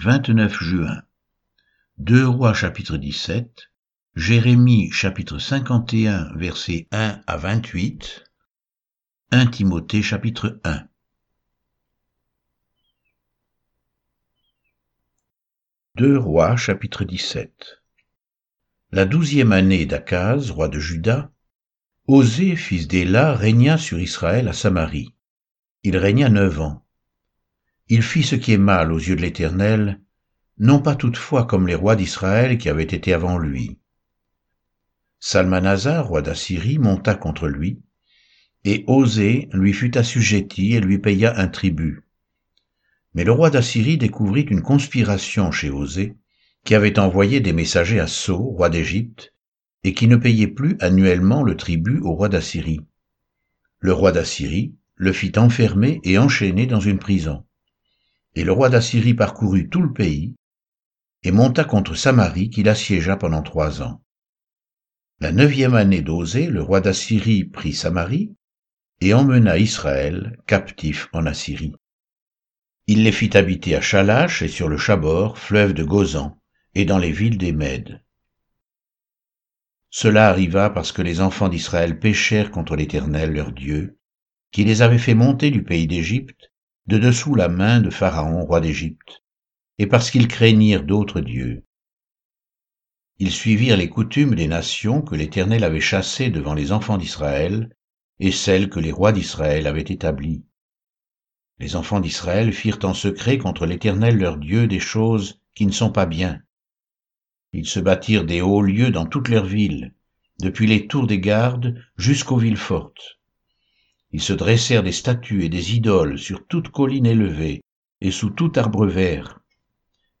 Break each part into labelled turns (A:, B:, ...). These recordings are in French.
A: 29 juin. 2 Rois chapitre 17, Jérémie chapitre 51 versets 1 à 28, 1 Timothée chapitre 1. 2 Rois chapitre 17 La douzième année d'Akaz, roi de Juda, Osée, fils d'Éla, régna sur Israël à Samarie. Il régna neuf ans. Il fit ce qui est mal aux yeux de l'Éternel, non pas toutefois comme les rois d'Israël qui avaient été avant lui. Salmanazar, roi d'Assyrie, monta contre lui, et Osée lui fut assujetti et lui paya un tribut. Mais le roi d'Assyrie découvrit une conspiration chez Osée, qui avait envoyé des messagers à Sceaux, roi d'Égypte, et qui ne payait plus annuellement le tribut au roi d'Assyrie. Le roi d'Assyrie le fit enfermer et enchaîner dans une prison. Et le roi d'Assyrie parcourut tout le pays et monta contre Samarie qu'il assiégea pendant trois ans. La neuvième année d'Osée, le roi d'Assyrie prit Samarie et emmena Israël captif en Assyrie. Il les fit habiter à Chalache et sur le Chabor, fleuve de Gozan, et dans les villes des Mèdes. Cela arriva parce que les enfants d'Israël péchèrent contre l'Éternel leur Dieu, qui les avait fait monter du pays d'Égypte, de dessous la main de Pharaon, roi d'Égypte, et parce qu'ils craignirent d'autres dieux. Ils suivirent les coutumes des nations que l'Éternel avait chassées devant les enfants d'Israël, et celles que les rois d'Israël avaient établies. Les enfants d'Israël firent en secret contre l'Éternel leur Dieu des choses qui ne sont pas bien, ils se bâtirent des hauts lieux dans toutes leurs villes, depuis les tours des gardes jusqu'aux villes fortes. Ils se dressèrent des statues et des idoles sur toute colline élevée et sous tout arbre vert.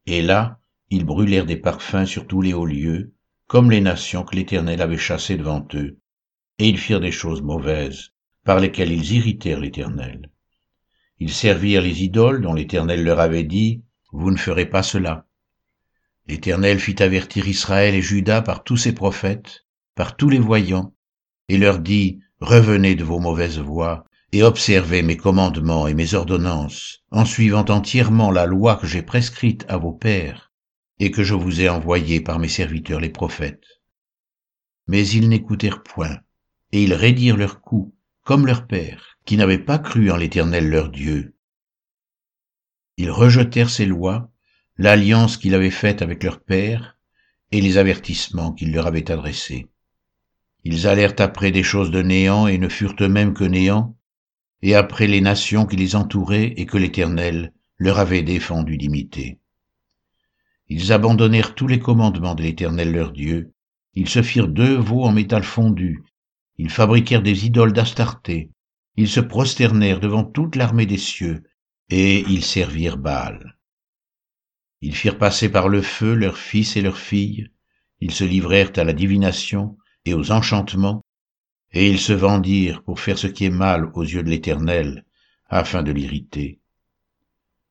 A: Et là, ils brûlèrent des parfums sur tous les hauts lieux, comme les nations que l'Éternel avait chassées devant eux, et ils firent des choses mauvaises, par lesquelles ils irritèrent l'Éternel. Ils servirent les idoles dont l'Éternel leur avait dit, Vous ne ferez pas cela. L'Éternel fit avertir Israël et Juda par tous ses prophètes, par tous les voyants, et leur dit, Revenez de vos mauvaises voies, et observez mes commandements et mes ordonnances, en suivant entièrement la loi que j'ai prescrite à vos pères, et que je vous ai envoyée par mes serviteurs les prophètes. Mais ils n'écoutèrent point, et ils raidirent leurs coups, comme leurs pères, qui n'avaient pas cru en l'Éternel leur Dieu. Ils rejetèrent ses lois, l'alliance qu'il avait faite avec leur père et les avertissements qu'il leur avait adressés. Ils allèrent après des choses de néant et ne furent eux-mêmes que néant, et après les nations qui les entouraient et que l'Éternel leur avait défendu d'imiter. Ils abandonnèrent tous les commandements de l'Éternel leur Dieu, ils se firent deux veaux en métal fondu, ils fabriquèrent des idoles d'Astarté, ils se prosternèrent devant toute l'armée des cieux, et ils servirent Baal. Ils firent passer par le feu leurs fils et leurs filles, ils se livrèrent à la divination et aux enchantements, et ils se vendirent pour faire ce qui est mal aux yeux de l'Éternel, afin de l'irriter.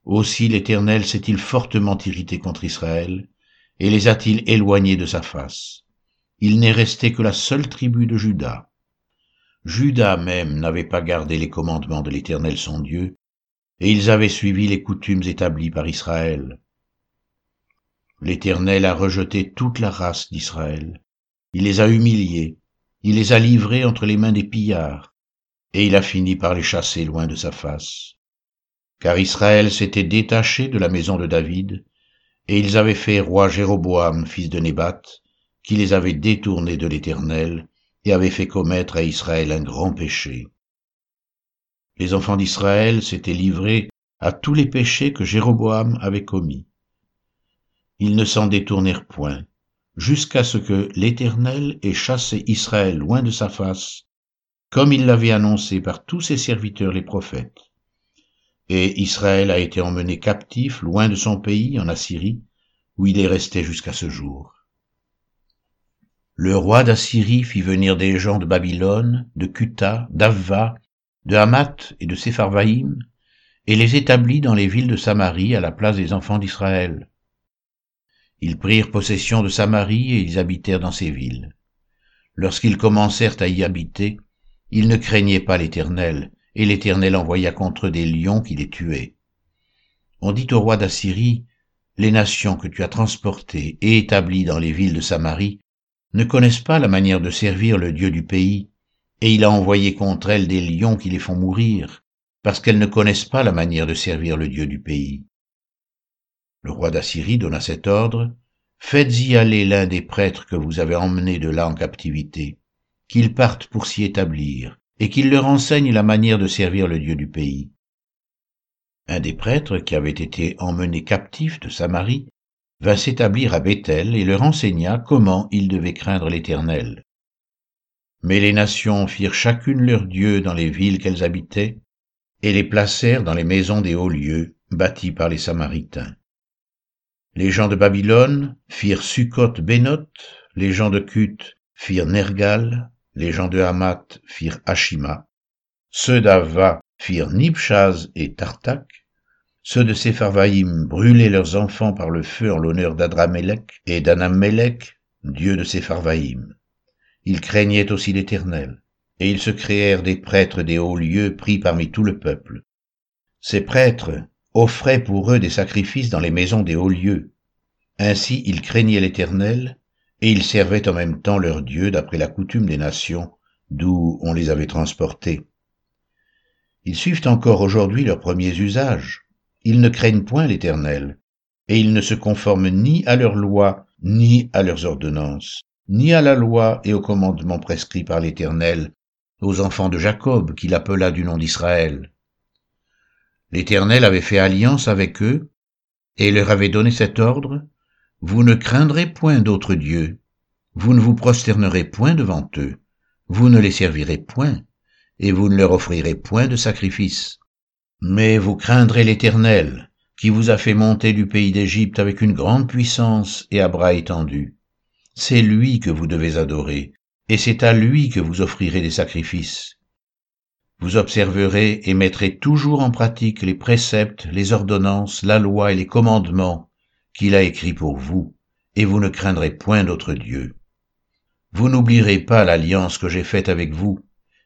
A: Aussi l'Éternel s'est-il fortement irrité contre Israël, et les a-t-il éloignés de sa face. Il n'est resté que la seule tribu de Juda. Juda même n'avait pas gardé les commandements de l'Éternel son Dieu, et ils avaient suivi les coutumes établies par Israël. L'Éternel a rejeté toute la race d'Israël. Il les a humiliés, il les a livrés entre les mains des pillards, et il a fini par les chasser loin de sa face. Car Israël s'était détaché de la maison de David, et ils avaient fait roi Jéroboam, fils de Nébat, qui les avait détournés de l'Éternel, et avait fait commettre à Israël un grand péché. Les enfants d'Israël s'étaient livrés à tous les péchés que Jéroboam avait commis ils ne s'en détournèrent point, jusqu'à ce que l'Éternel ait chassé Israël loin de sa face, comme il l'avait annoncé par tous ses serviteurs les prophètes. Et Israël a été emmené captif loin de son pays en Assyrie, où il est resté jusqu'à ce jour. Le roi d'Assyrie fit venir des gens de Babylone, de Cuta, d'Avva, de Hamath et de Sepharvaïm, et les établit dans les villes de Samarie à la place des enfants d'Israël. Ils prirent possession de Samarie et ils habitèrent dans ces villes. Lorsqu'ils commencèrent à y habiter, ils ne craignaient pas l'Éternel, et l'Éternel envoya contre eux des lions qui les tuaient. On dit au roi d'Assyrie, les nations que tu as transportées et établies dans les villes de Samarie ne connaissent pas la manière de servir le Dieu du pays, et il a envoyé contre elles des lions qui les font mourir, parce qu'elles ne connaissent pas la manière de servir le Dieu du pays. Le roi d'Assyrie donna cet ordre, Faites-y aller l'un des prêtres que vous avez emmenés de là en captivité, qu'il parte pour s'y établir, et qu'il leur enseigne la manière de servir le Dieu du pays. Un des prêtres qui avait été emmené captif de Samarie vint s'établir à Bethel et leur enseigna comment ils devaient craindre l'Éternel. Mais les nations firent chacune leur Dieu dans les villes qu'elles habitaient, et les placèrent dans les maisons des hauts lieux bâtis par les Samaritains. Les gens de Babylone firent Sukkot Bénoth, les gens de Cuth firent Nergal, les gens de Hamath firent Ashima, ceux d'Ava firent Nibchaz et Tartak, ceux de Sepharvaïm brûlaient leurs enfants par le feu en l'honneur d'Adramélec et d'Anamélec, dieu de Sepharvaïm. Ils craignaient aussi l'Éternel, et ils se créèrent des prêtres des hauts lieux pris parmi tout le peuple. Ces prêtres offraient pour eux des sacrifices dans les maisons des hauts lieux. Ainsi ils craignaient l'Éternel, et ils servaient en même temps leur Dieu d'après la coutume des nations d'où on les avait transportés. Ils suivent encore aujourd'hui leurs premiers usages. Ils ne craignent point l'Éternel, et ils ne se conforment ni à leurs lois, ni à leurs ordonnances, ni à la loi et aux commandements prescrits par l'Éternel aux enfants de Jacob qu'il appela du nom d'Israël. L'Éternel avait fait alliance avec eux, et leur avait donné cet ordre, Vous ne craindrez point d'autres dieux, vous ne vous prosternerez point devant eux, vous ne les servirez point, et vous ne leur offrirez point de sacrifice. Mais vous craindrez l'Éternel, qui vous a fait monter du pays d'Égypte avec une grande puissance et à bras étendus. C'est lui que vous devez adorer, et c'est à lui que vous offrirez des sacrifices. Vous observerez et mettrez toujours en pratique les préceptes, les ordonnances, la loi et les commandements qu'il a écrits pour vous, et vous ne craindrez point d'autre Dieu. Vous n'oublierez pas l'alliance que j'ai faite avec vous,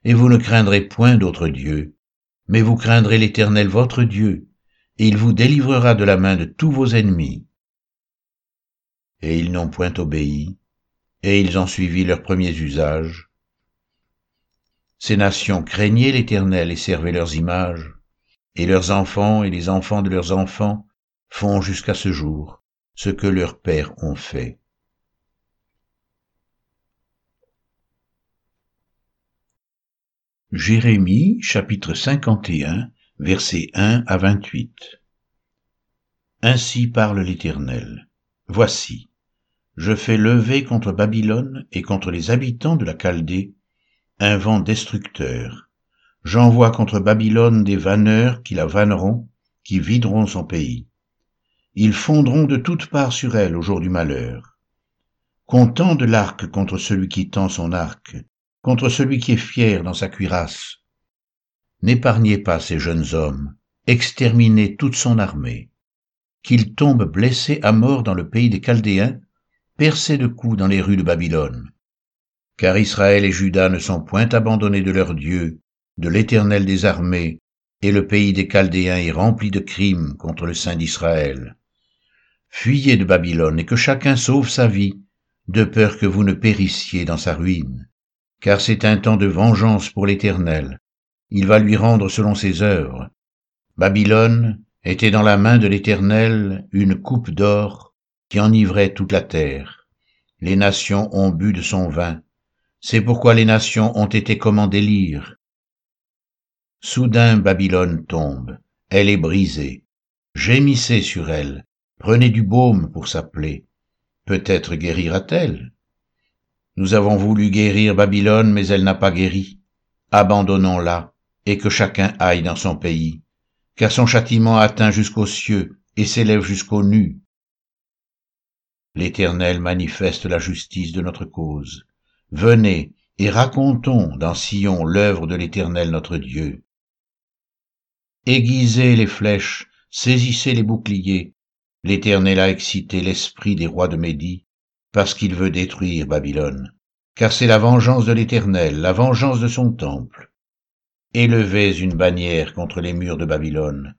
A: et vous ne craindrez point d'autre Dieu, mais vous craindrez l'Éternel votre Dieu, et il vous délivrera de la main de tous vos ennemis. Et ils n'ont point obéi, et ils ont suivi leurs premiers usages, ces nations craignaient l'Éternel et servaient leurs images, et leurs enfants et les enfants de leurs enfants font jusqu'à ce jour ce que leurs pères ont fait. Jérémie chapitre 51 versets 1 à 28 Ainsi parle l'Éternel. Voici, je fais lever contre Babylone et contre les habitants de la Chaldée un vent destructeur. J'envoie contre Babylone des vanneurs qui la vanneront, qui videront son pays. Ils fondront de toutes parts sur elle au jour du malheur. Content de l'arc contre celui qui tend son arc, contre celui qui est fier dans sa cuirasse. N'épargnez pas ces jeunes hommes, exterminez toute son armée. Qu'ils tombent blessés à mort dans le pays des Chaldéens, percés de coups dans les rues de Babylone car Israël et Juda ne sont point abandonnés de leur Dieu, de l'Éternel des armées, et le pays des Chaldéens est rempli de crimes contre le Saint d'Israël. Fuyez de Babylone et que chacun sauve sa vie, de peur que vous ne périssiez dans sa ruine. Car c'est un temps de vengeance pour l'Éternel. Il va lui rendre selon ses œuvres. Babylone était dans la main de l'Éternel une coupe d'or qui enivrait toute la terre. Les nations ont bu de son vin, c'est pourquoi les nations ont été comme en délire. Soudain Babylone tombe, elle est brisée. Gémissez sur elle, prenez du baume pour sa plaie. Peut-être guérira-t-elle. Nous avons voulu guérir Babylone, mais elle n'a pas guéri. Abandonnons-la, et que chacun aille dans son pays, car son châtiment atteint jusqu'aux cieux et s'élève jusqu'aux nues. L'Éternel manifeste la justice de notre cause. Venez et racontons dans Sion l'œuvre de l'Éternel notre Dieu. Aiguisez les flèches, saisissez les boucliers. L'Éternel a excité l'esprit des rois de Médie, parce qu'il veut détruire Babylone. Car c'est la vengeance de l'Éternel, la vengeance de son temple. Élevez une bannière contre les murs de Babylone.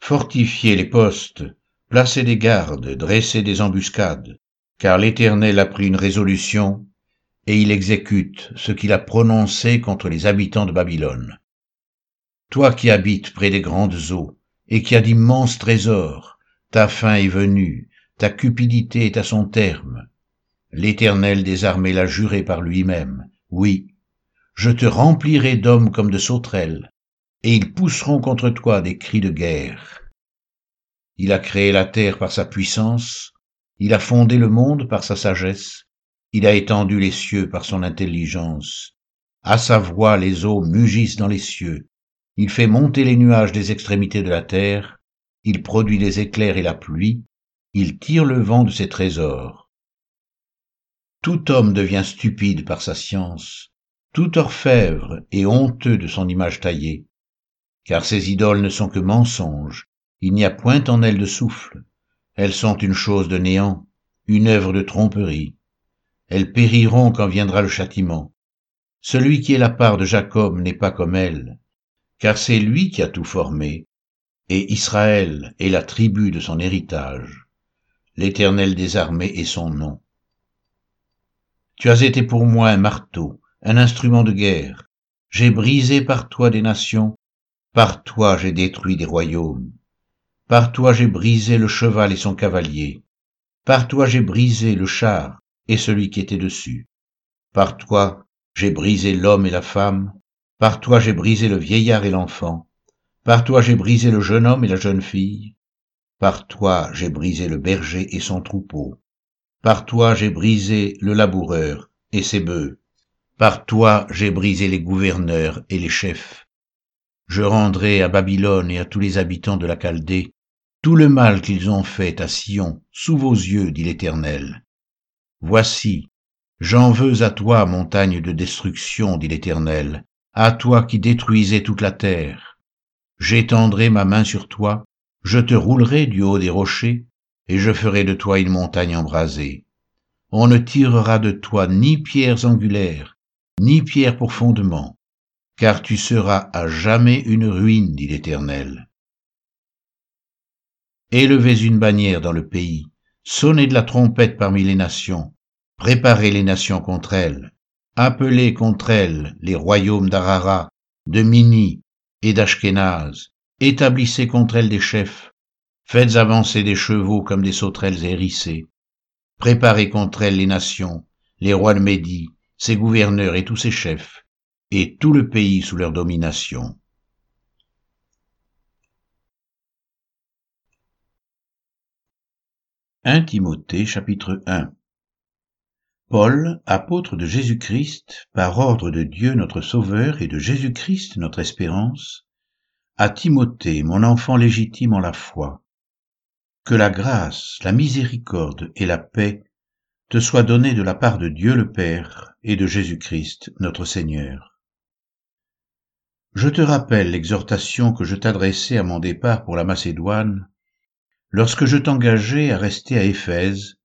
A: Fortifiez les postes, placez des gardes, dressez des embuscades, car l'Éternel a pris une résolution, et il exécute ce qu'il a prononcé contre les habitants de Babylone. Toi qui habites près des grandes eaux, et qui as d'immenses trésors, ta fin est venue, ta cupidité est à son terme. L'Éternel des armées l'a juré par lui-même. Oui, je te remplirai d'hommes comme de sauterelles, et ils pousseront contre toi des cris de guerre. Il a créé la terre par sa puissance, il a fondé le monde par sa sagesse, il a étendu les cieux par son intelligence. À sa voix les eaux mugissent dans les cieux. Il fait monter les nuages des extrémités de la terre, il produit les éclairs et la pluie, il tire le vent de ses trésors. Tout homme devient stupide par sa science, tout orfèvre est honteux de son image taillée, car ces idoles ne sont que mensonges, il n'y a point en elles de souffle, elles sont une chose de néant, une œuvre de tromperie. Elles périront quand viendra le châtiment. Celui qui est la part de Jacob n'est pas comme elle, car c'est lui qui a tout formé, et Israël est la tribu de son héritage. L'Éternel des armées est son nom. Tu as été pour moi un marteau, un instrument de guerre. J'ai brisé par toi des nations, par toi j'ai détruit des royaumes. Par toi j'ai brisé le cheval et son cavalier. Par toi j'ai brisé le char et celui qui était dessus. Par toi j'ai brisé l'homme et la femme. Par toi j'ai brisé le vieillard et l'enfant. Par toi j'ai brisé le jeune homme et la jeune fille. Par toi j'ai brisé le berger et son troupeau. Par toi j'ai brisé le laboureur et ses bœufs. Par toi j'ai brisé les gouverneurs et les chefs. Je rendrai à Babylone et à tous les habitants de la Chaldée tout le mal qu'ils ont fait à Sion, sous vos yeux, dit l'Éternel. Voici, j'en veux à toi, montagne de destruction, dit l'Éternel, à toi qui détruisais toute la terre. J'étendrai ma main sur toi, je te roulerai du haut des rochers, et je ferai de toi une montagne embrasée. On ne tirera de toi ni pierres angulaires, ni pierres pour fondement, car tu seras à jamais une ruine, dit l'Éternel. Élevez une bannière dans le pays, sonnez de la trompette parmi les nations, préparez les nations contre elles, appelez contre elles les royaumes d'Arara, de Mini et d'Ashkenaz, établissez contre elles des chefs, faites avancer des chevaux comme des sauterelles hérissées, préparez contre elles les nations, les rois de Médie, ses gouverneurs et tous ses chefs, et tout le pays sous leur domination. 1 Timothée chapitre 1 Paul, apôtre de Jésus-Christ, par ordre de Dieu notre Sauveur et de Jésus-Christ notre espérance, à Timothée, mon enfant légitime en la foi, que la grâce, la miséricorde et la paix te soient données de la part de Dieu le Père et de Jésus-Christ notre Seigneur. Je te rappelle l'exhortation que je t'adressai à mon départ pour la Macédoine, lorsque je t'engageai à rester à Éphèse,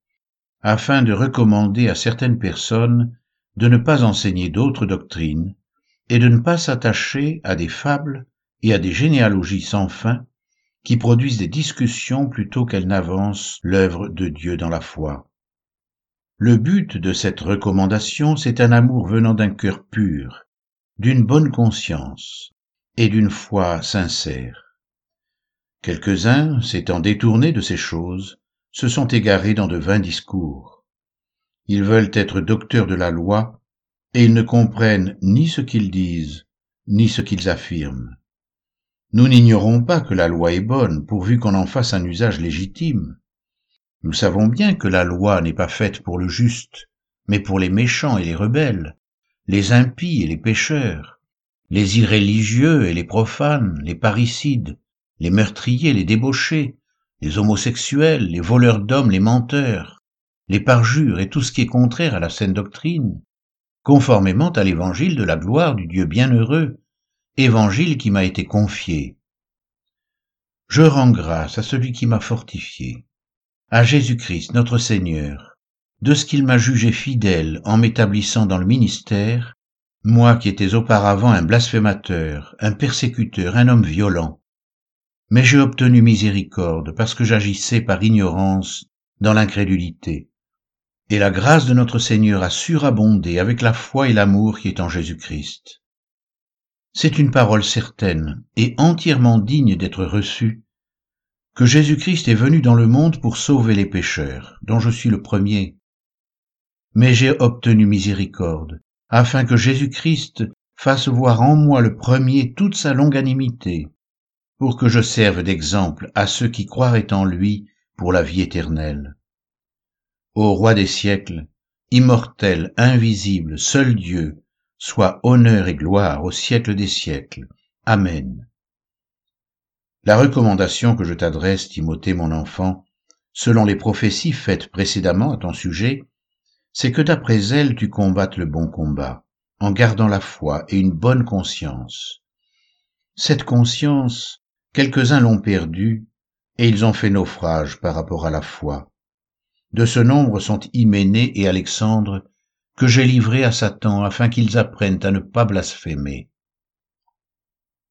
A: afin de recommander à certaines personnes de ne pas enseigner d'autres doctrines et de ne pas s'attacher à des fables et à des généalogies sans fin qui produisent des discussions plutôt qu'elles n'avancent l'œuvre de Dieu dans la foi. Le but de cette recommandation, c'est un amour venant d'un cœur pur, d'une bonne conscience et d'une foi sincère. Quelques-uns, s'étant détournés de ces choses, se sont égarés dans de vains discours. Ils veulent être docteurs de la loi, et ils ne comprennent ni ce qu'ils disent, ni ce qu'ils affirment. Nous n'ignorons pas que la loi est bonne, pourvu qu'on en fasse un usage légitime. Nous savons bien que la loi n'est pas faite pour le juste, mais pour les méchants et les rebelles, les impies et les pécheurs, les irréligieux et les profanes, les parricides, les meurtriers, les débauchés, les homosexuels, les voleurs d'hommes, les menteurs, les parjures et tout ce qui est contraire à la saine doctrine, conformément à l'évangile de la gloire du Dieu bienheureux, évangile qui m'a été confié. Je rends grâce à celui qui m'a fortifié, à Jésus-Christ notre Seigneur, de ce qu'il m'a jugé fidèle en m'établissant dans le ministère, moi qui étais auparavant un blasphémateur, un persécuteur, un homme violent. Mais j'ai obtenu miséricorde parce que j'agissais par ignorance dans l'incrédulité. Et la grâce de notre Seigneur a surabondé avec la foi et l'amour qui est en Jésus-Christ. C'est une parole certaine et entièrement digne d'être reçue que Jésus-Christ est venu dans le monde pour sauver les pécheurs, dont je suis le premier. Mais j'ai obtenu miséricorde, afin que Jésus-Christ fasse voir en moi le premier toute sa longanimité, pour que je serve d'exemple à ceux qui croiraient en lui pour la vie éternelle. Ô roi des siècles, immortel, invisible, seul Dieu, soit honneur et gloire au siècle des siècles. Amen. La recommandation que je t'adresse, Timothée mon enfant, selon les prophéties faites précédemment à ton sujet, c'est que d'après elles tu combattes le bon combat, en gardant la foi et une bonne conscience. Cette conscience, quelques-uns l'ont perdue, et ils ont fait naufrage par rapport à la foi. De ce nombre sont Hyménée et Alexandre, que j'ai livrés à Satan afin qu'ils apprennent à ne pas blasphémer.